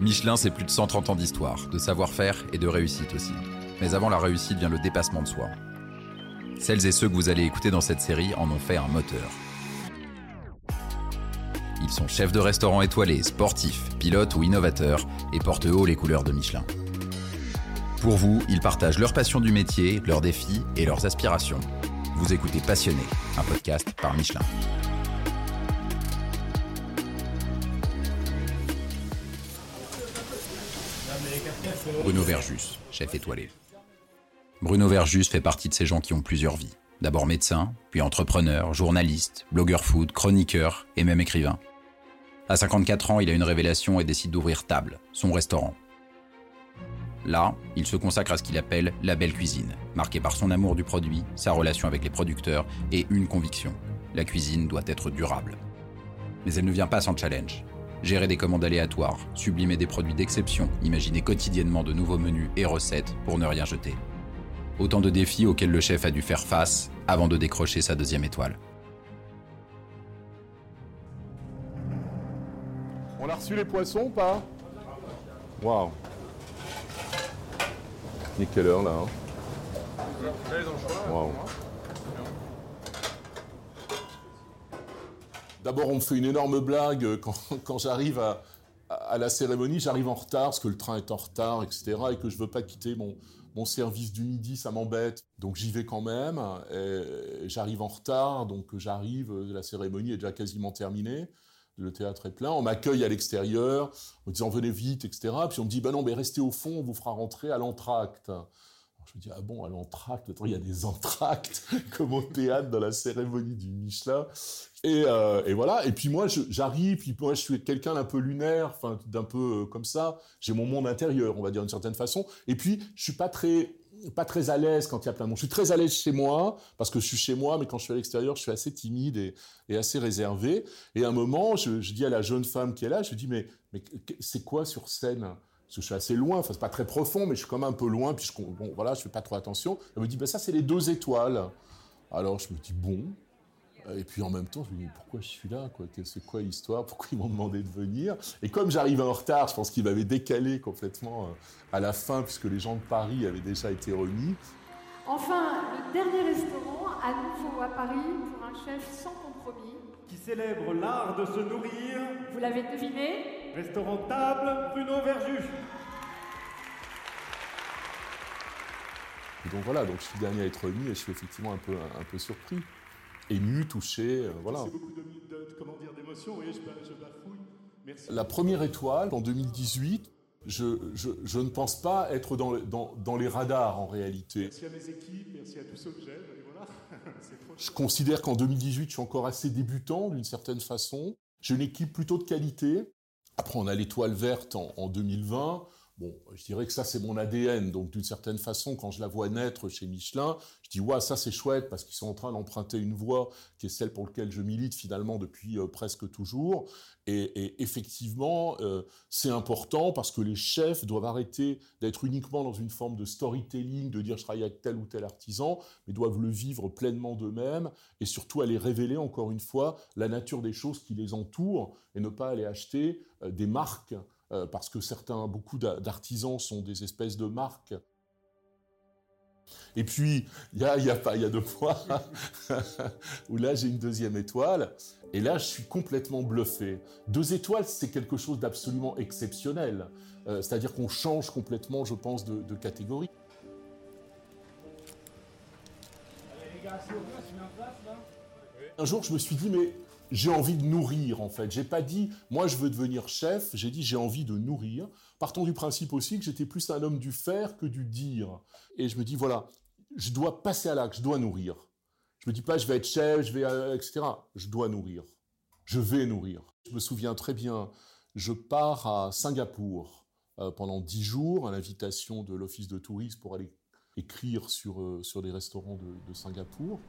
Michelin, c'est plus de 130 ans d'histoire, de savoir-faire et de réussite aussi. Mais avant la réussite vient le dépassement de soi. Celles et ceux que vous allez écouter dans cette série en ont fait un moteur. Ils sont chefs de restaurant étoilés, sportifs, pilotes ou innovateurs et portent haut les couleurs de Michelin. Pour vous, ils partagent leur passion du métier, leurs défis et leurs aspirations. Vous écoutez Passionné, un podcast par Michelin. Bruno Verjus, chef étoilé. Bruno Verjus fait partie de ces gens qui ont plusieurs vies. D'abord médecin, puis entrepreneur, journaliste, blogueur food, chroniqueur et même écrivain. À 54 ans, il a une révélation et décide d'ouvrir Table, son restaurant. Là, il se consacre à ce qu'il appelle la belle cuisine, marquée par son amour du produit, sa relation avec les producteurs et une conviction. La cuisine doit être durable. Mais elle ne vient pas sans challenge. Gérer des commandes aléatoires, sublimer des produits d'exception, imaginer quotidiennement de nouveaux menus et recettes pour ne rien jeter. Autant de défis auxquels le chef a dû faire face avant de décrocher sa deuxième étoile. On a reçu les poissons ou pas? Waouh. Quelle heure là hein. Waouh D'abord, on me fait une énorme blague quand, quand j'arrive à, la cérémonie. J'arrive en retard parce que le train est en retard, etc. Et que je veux pas quitter mon, service du midi, ça m'embête. Donc j'y vais quand même. J'arrive en retard, donc j'arrive, la cérémonie est déjà quasiment terminée. Le théâtre est plein. On m'accueille à l'extérieur, en disant venez vite, etc. Puis on me dit, bah non, mais restez au fond, on vous fera rentrer à l'entracte. Je me dis, ah bon, à l'entracte, il y a des entractes, comme au théâtre dans la cérémonie du Michelin. Et, euh, voilà. Et puis moi, j'arrive, puis je suis quelqu'un d'un peu lunaire, d'un peu euh, comme ça. J'ai mon monde intérieur, on va dire d'une certaine façon. Et puis, je suis pas très, pas très à l'aise quand il y a plein de monde. Je suis très à l'aise chez moi, parce que je suis chez moi, mais quand je suis à l'extérieur, je suis assez timide et, assez réservé. Et à un moment, je, dis à la jeune femme qui est là, je dis, mais, mais c'est quoi sur scène? Parce que je suis assez loin, enfin c'est pas très profond, mais je suis quand même un peu loin, puis je, bon, voilà, je fais pas trop attention. Elle me dit, ben ça c'est les deux étoiles. Alors je me dis, bon. Et puis en même temps, je me dis, pourquoi je suis là quoi? C'est quoi l'histoire? Pourquoi ils m'ont demandé de venir? Et comme j'arrivais en retard, je pense qu'ils m'avaient décalé complètement euh, à la fin, puisque les gens de Paris avaient déjà été remis. Enfin, le dernier restaurant, à nouveau à Paris, pour un chef sans compromis. Qui célèbre l'art de se nourrir. Vous l'avez deviné? Restaurant Table, Bruno Verjus. Et donc voilà, donc je suis le dernier à être remis et je suis effectivement un peu, un, peu surpris, ému, touché, euh, voilà. C'est beaucoup de, de, comment dire, d'émotions, et je, je bafouille. Merci. La première étoile, en 2018, je, je, je, ne pense pas être dans, dans, dans, les radars en réalité. Merci à mes équipes, merci à tous ceux que j'aime, voilà. je considère qu'en 2018, je suis encore assez débutant d'une certaine façon. J'ai une équipe plutôt de qualité. Après, on a l'étoile verte en, en 2020. Bon, je dirais que ça, c'est mon ADN. Donc, d'une certaine façon, quand je la vois naître chez Michelin, je dis, ouais, ça, c'est chouette parce qu'ils sont en train d'emprunter une voie qui est celle pour laquelle je milite finalement depuis euh, presque toujours. Et, effectivement, euh, c'est important parce que les chefs doivent arrêter d'être uniquement dans une forme de storytelling, de dire je travaille avec tel ou tel artisan, mais doivent le vivre pleinement d'eux-mêmes et surtout aller révéler encore une fois la nature des choses qui les entourent et ne pas aller acheter euh, des marques euh, parce que certains, beaucoup d'artisans sont des espèces de marques. Et puis, il y a, y, a y a deux fois où là, j'ai une deuxième étoile, et là, je suis complètement bluffé. Deux étoiles, c'est quelque chose d'absolument exceptionnel. Euh, C'est-à-dire qu'on change complètement, je pense, de catégorie. Un jour, je me suis dit, mais j'ai envie de nourrir en fait. J'ai pas dit moi je veux devenir chef, j'ai dit j'ai envie de nourrir. Partons du principe aussi que j'étais plus un homme du faire que du dire. Et je me dis voilà, je dois passer à l'acte, je dois nourrir. Je me dis pas je vais être chef, je vais euh, etc. Je dois nourrir. Je vais nourrir. Je me souviens très bien, je pars à Singapour euh, pendant dix jours à l'invitation de l'office de tourisme pour aller écrire sur euh, sur les restaurants de, de Singapour.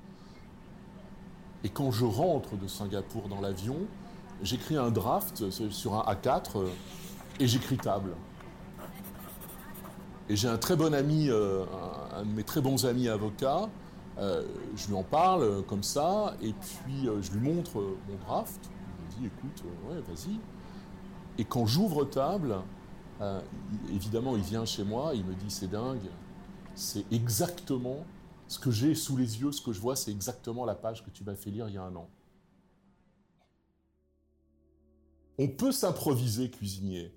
Et quand je rentre de Singapour dans l'avion, j'écris un draft sur un A4 et j'écris table. Et j'ai un très bon ami, euh, un de mes très bons amis avocats, euh, je lui en parle comme ça, et puis euh, je lui montre mon draft. Il me dit écoute, ouais, vas-y. Et quand j'ouvre table, Euh, évidemment, il vient chez moi, il me dit c'est dingue, c'est exactement ce que j'ai sous les yeux, ce que je vois, c'est exactement la page que tu m'as fait lire il y a un an. On peut s'improviser cuisinier,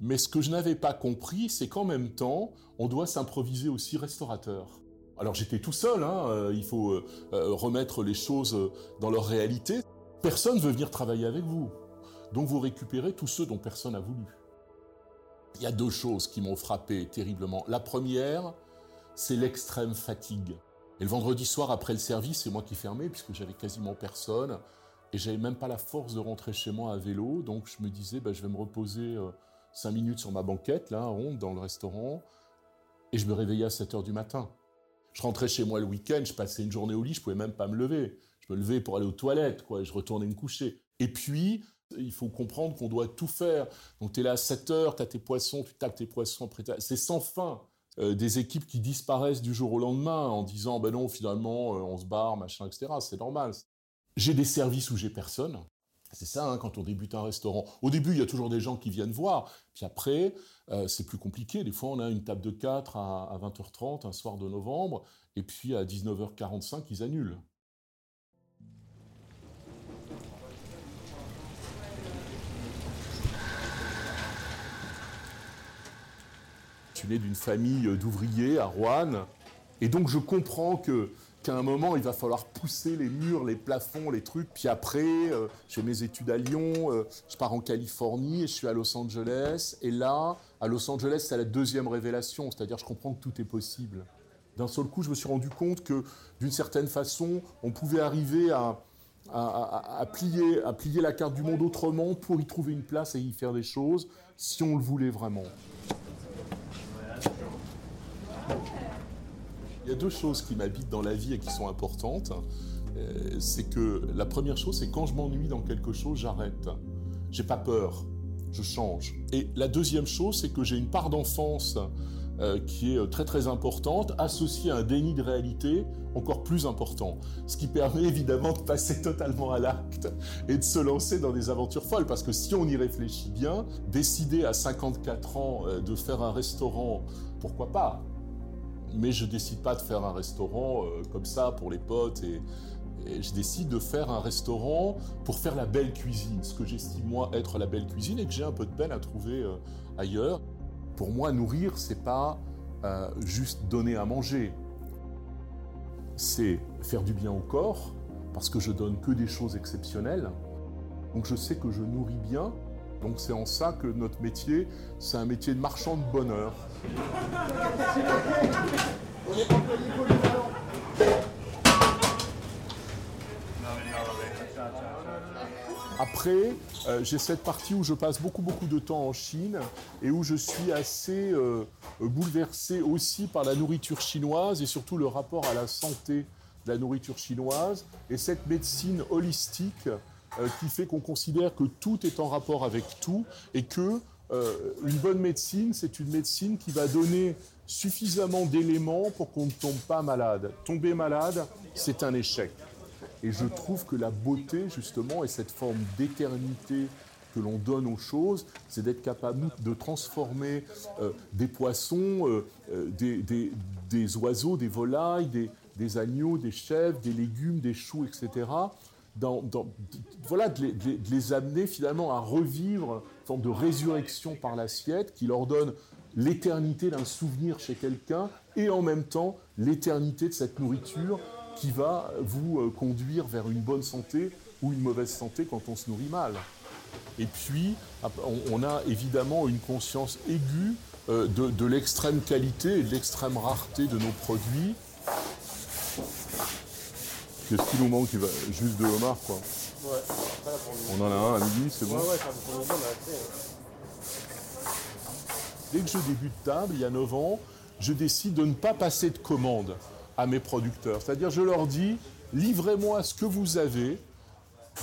mais ce que je n'avais pas compris, c'est qu'en même temps, on doit s'improviser aussi restaurateur. Alors j'étais tout seul, hein, euh, il faut euh, remettre les choses dans leur réalité. Personne ne veut venir travailler avec vous. Donc vous récupérez tous ceux dont personne n'a voulu. Il y a deux choses qui m'ont frappé terriblement. La première, c'est l'extrême fatigue. Et le vendredi soir, après le service, c'est moi qui fermais, puisque j'avais quasiment personne, et j'avais même pas la force de rentrer chez moi à vélo, donc je me disais, bah, je vais me reposer euh, cinq minutes sur ma banquette, là, ronde, dans le restaurant, et je me réveillais à 7 heures du matin. Je rentrais chez moi le week-end, je passais une journée au lit, je pouvais même pas me lever. Je me levais pour aller aux toilettes, quoi, je retournais me coucher. Et puis, il faut comprendre qu'on doit tout faire. Donc tu es là à 7 heures, tu as tes poissons, tu tapes tes poissons, c'est sans fin. Euh, des équipes qui disparaissent du jour au lendemain en disant ben non finalement euh, on se barre machin etc c'est normal. J'ai des services où j'ai personne. C'est ça hein, quand on débute un restaurant. Au début il y a toujours des gens qui viennent voir. Puis après euh, c'est plus compliqué. Des fois on a une table de 4 à, à 20h30 un soir de novembre. Et puis à 19h45 ils annulent né d'une famille d'ouvriers à Rouen. Et donc je comprends que qu'à un moment, il va falloir pousser les murs, les plafonds, les trucs. Puis après, euh, j'ai mes études à Lyon, euh, je pars en Californie et je suis à Los Angeles. Et là, à Los Angeles, c'est la deuxième révélation, c'est-à-dire je comprends que tout est possible. D'un seul coup, je me suis rendu compte que d'une certaine façon, on pouvait arriver à, plier, à plier la carte du monde autrement pour y trouver une place et y faire des choses si on le voulait vraiment. Il y a deux choses qui m'habitent dans la vie et qui sont importantes. Euh, c'est que la première chose, c'est quand je m'ennuie dans quelque chose, j'arrête. J'ai pas peur, je change. Et la deuxième chose, c'est que j'ai une part d'enfance euh, qui est très très importante, associée à un déni de réalité encore plus important. Ce qui permet évidemment de passer totalement à l'acte et de se lancer dans des aventures folles. Parce que si on y réfléchit bien, décider à 54 ans euh, de faire un restaurant, pourquoi pas? Mais je décide pas de faire un restaurant euh, comme ça pour les potes et, je décide de faire un restaurant pour faire la belle cuisine, ce que j'estime moi être la belle cuisine et que j'ai un peu de peine à trouver euh, ailleurs. Pour moi, nourrir, c'est pas euh, juste donner à manger, c'est faire du bien au corps parce que je donne que des choses exceptionnelles. Donc je sais que je nourris bien. Donc c'est en ça que notre métier, c'est un métier de marchand de bonheur. Après, euh, j'ai cette partie où je passe beaucoup beaucoup de temps en Chine et où je suis assez euh, bouleversé aussi par la nourriture chinoise et surtout le rapport à la santé de la nourriture chinoise et cette médecine holistique qui fait qu'on considère que tout est en rapport avec tout et que euh, une bonne médecine, c'est une médecine qui va donner suffisamment d'éléments pour qu'on ne tombe pas malade. Tomber malade, c'est un échec. Et je trouve que la beauté, justement, et cette forme d'éternité que l'on donne aux choses, c'est d'être capable de transformer euh, des poissons, euh, des, oiseaux, des volailles, des, agneaux, des chèvres, des légumes, des choux, etc. voilà, de les, amener finalement à revivre forme de résurrection par l'assiette qui leur donne l'éternité d'un souvenir chez quelqu'un et en même temps l'éternité de cette nourriture qui va vous euh, conduire vers une bonne santé ou une mauvaise santé quand on se nourrit mal. Et puis, on a évidemment une conscience aiguë euh, de, l'extrême qualité et de l'extrême rareté de nos produits. Qu'est-ce qui nous manque Juste de homard, quoi. On en a un à midi, c'est bon Dès que je débute table, il y a 9 ans, je décide de ne pas passer de commande à mes producteurs. C'est-à-dire, je leur dis, livrez-moi ce que vous avez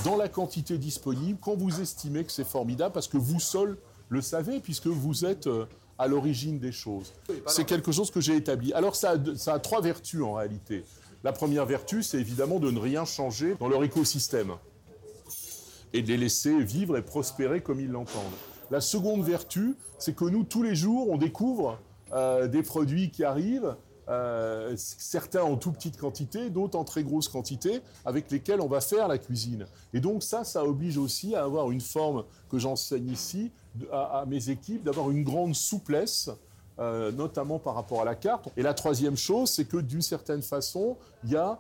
dans la quantité disponible quand vous estimez que c'est formidable, parce que vous seul le savez, puisque vous êtes euh, à l'origine des choses. C'est quelque chose que j'ai établi. Alors, ça ça a trois vertus en réalité. La première vertu, c'est évidemment de ne rien changer dans leur écosystème et de les laisser vivre et prospérer comme ils l'entendent. La seconde vertu, c'est que nous, tous les jours, on découvre euh, des produits qui arrivent, euh, certains en tout petite quantité, d'autres en très grosse quantité, avec lesquels on va faire la cuisine. Et donc ça, ça oblige aussi à avoir une forme que j'enseigne ici à, mes équipes, d'avoir une grande souplesse, euh, notamment par rapport à la carte. Et la troisième chose, c'est que d'une certaine façon, il y a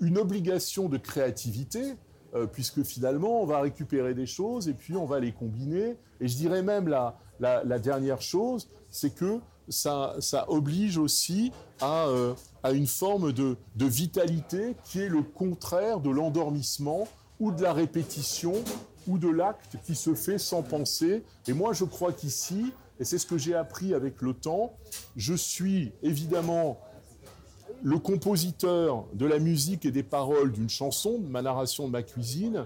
une obligation de créativité, euh, puisque finalement, on va récupérer des choses et puis on va les combiner. Et je dirais même la, la dernière chose, c'est que ça, oblige aussi euh, à, une forme de, vitalité qui est le contraire de l'endormissement ou de la répétition ou de l'acte qui se fait sans penser. Et moi, je crois qu'ici, et c'est ce que j'ai appris avec le temps, je suis évidemment le compositeur de la musique et des paroles d'une chanson, de ma narration de ma cuisine,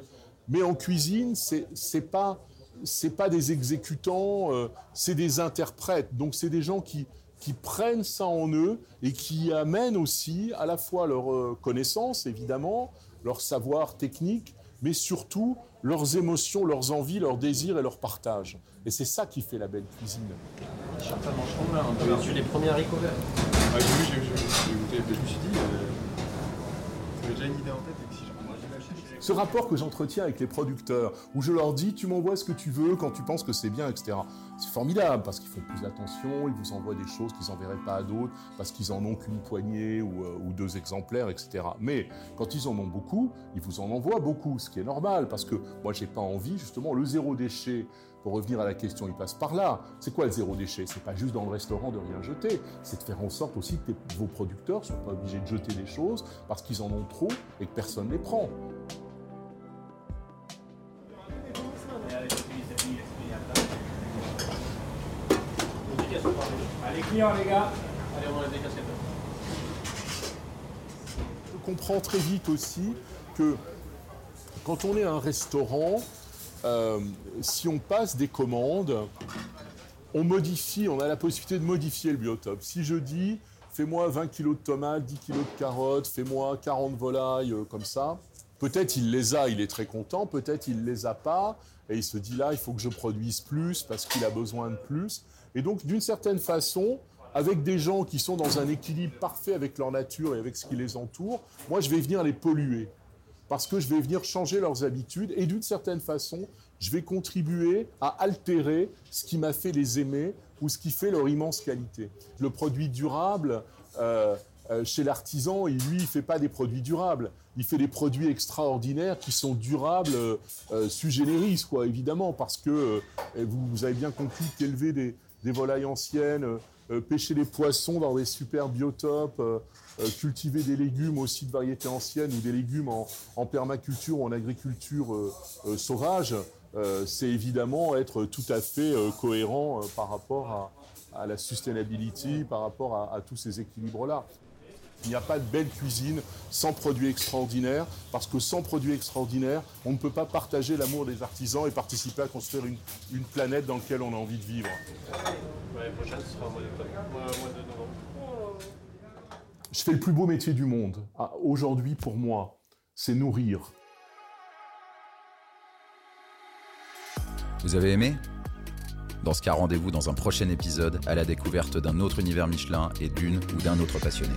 mais en cuisine, c'est pas c'est pas des exécutants, euh, c'est des interprètes. Donc c'est des gens qui, qui prennent ça en eux et qui amènent aussi à la fois leur euh, connaissance, évidemment, leur savoir technique, mais surtout leurs émotions, leurs envies, leurs désirs et leur partage. Et c'est ça qui fait la belle cuisine. Là, on a reçu les premiers haricots verts. Ah, oui, j'ai goûté. Je me suis dit, euh, j'avais déjà une idée en tête. Ce rapport que j'entretiens avec les producteurs, où je leur dis, tu m'envoies ce que tu veux quand tu penses que c'est bien, etc. C'est formidable parce qu'ils font plus attention, ils vous envoient des choses qu'ils n'enverraient pas à d'autres, parce qu'ils en ont qu'une poignée ou, euh, deux exemplaires, etc. Mais quand ils en ont beaucoup, ils vous en envoient beaucoup, ce qui est normal, parce que moi, j'ai pas envie, justement, le zéro déchet, pour revenir à la question, il passe par là. C'est quoi le zéro déchet? C'est pas juste dans le restaurant de rien jeter, c'est de faire en sorte aussi que vos producteurs soient pas obligés de jeter des choses parce qu'ils en ont trop et que personne ne les prend. Les gars. Allez, on des Je comprends très vite aussi que quand on est un restaurant, euh, si on passe des commandes, on modifie, on a la possibilité de modifier le biotope. Si je dis, fais-moi 20 kg de tomates, 10 kg de carottes, fais-moi 40 volailles, euh, comme ça, peut-être il les a, il est très content, peut-être il les a pas, et il se dit là, il faut que je produise plus parce qu'il a besoin de plus. Et donc, d'une certaine façon, avec des gens qui sont dans un équilibre parfait avec leur nature et avec ce qui les entoure, moi, je vais venir les polluer. Parce que je vais venir changer leurs habitudes et d'une certaine façon, je vais contribuer à altérer ce qui m'a fait les aimer ou ce qui fait leur immense qualité. Le produit durable, euh, euh, chez l'artisan, lui, il ne fait pas des produits durables. Il fait des produits extraordinaires qui sont durables euh, euh quoi, évidemment, parce que vous, vous, avez bien compris qu'élever des, des volailles anciennes, euh, euh, pêcher les poissons dans des super biotopes, euh, cultiver des légumes aussi de variétés anciennes ou des légumes en, permaculture ou en agriculture sauvage, c'est évidemment être tout à fait cohérent par rapport à, la sustainability, par rapport à tous ces équilibres-là. Il n'y a pas de belle cuisine sans produits extraordinaires, parce que sans produits extraordinaires, on ne peut pas partager l'amour des artisans et participer à construire une, planète dans laquelle on a envie de vivre. Je fais le plus beau métier du monde. Ah, aujourd'hui, pour moi, c'est nourrir. Vous avez aimé? Dans ce cas, rendez-vous dans un prochain épisode à la découverte d'un autre univers Michelin et d'une ou d'un autre passionné.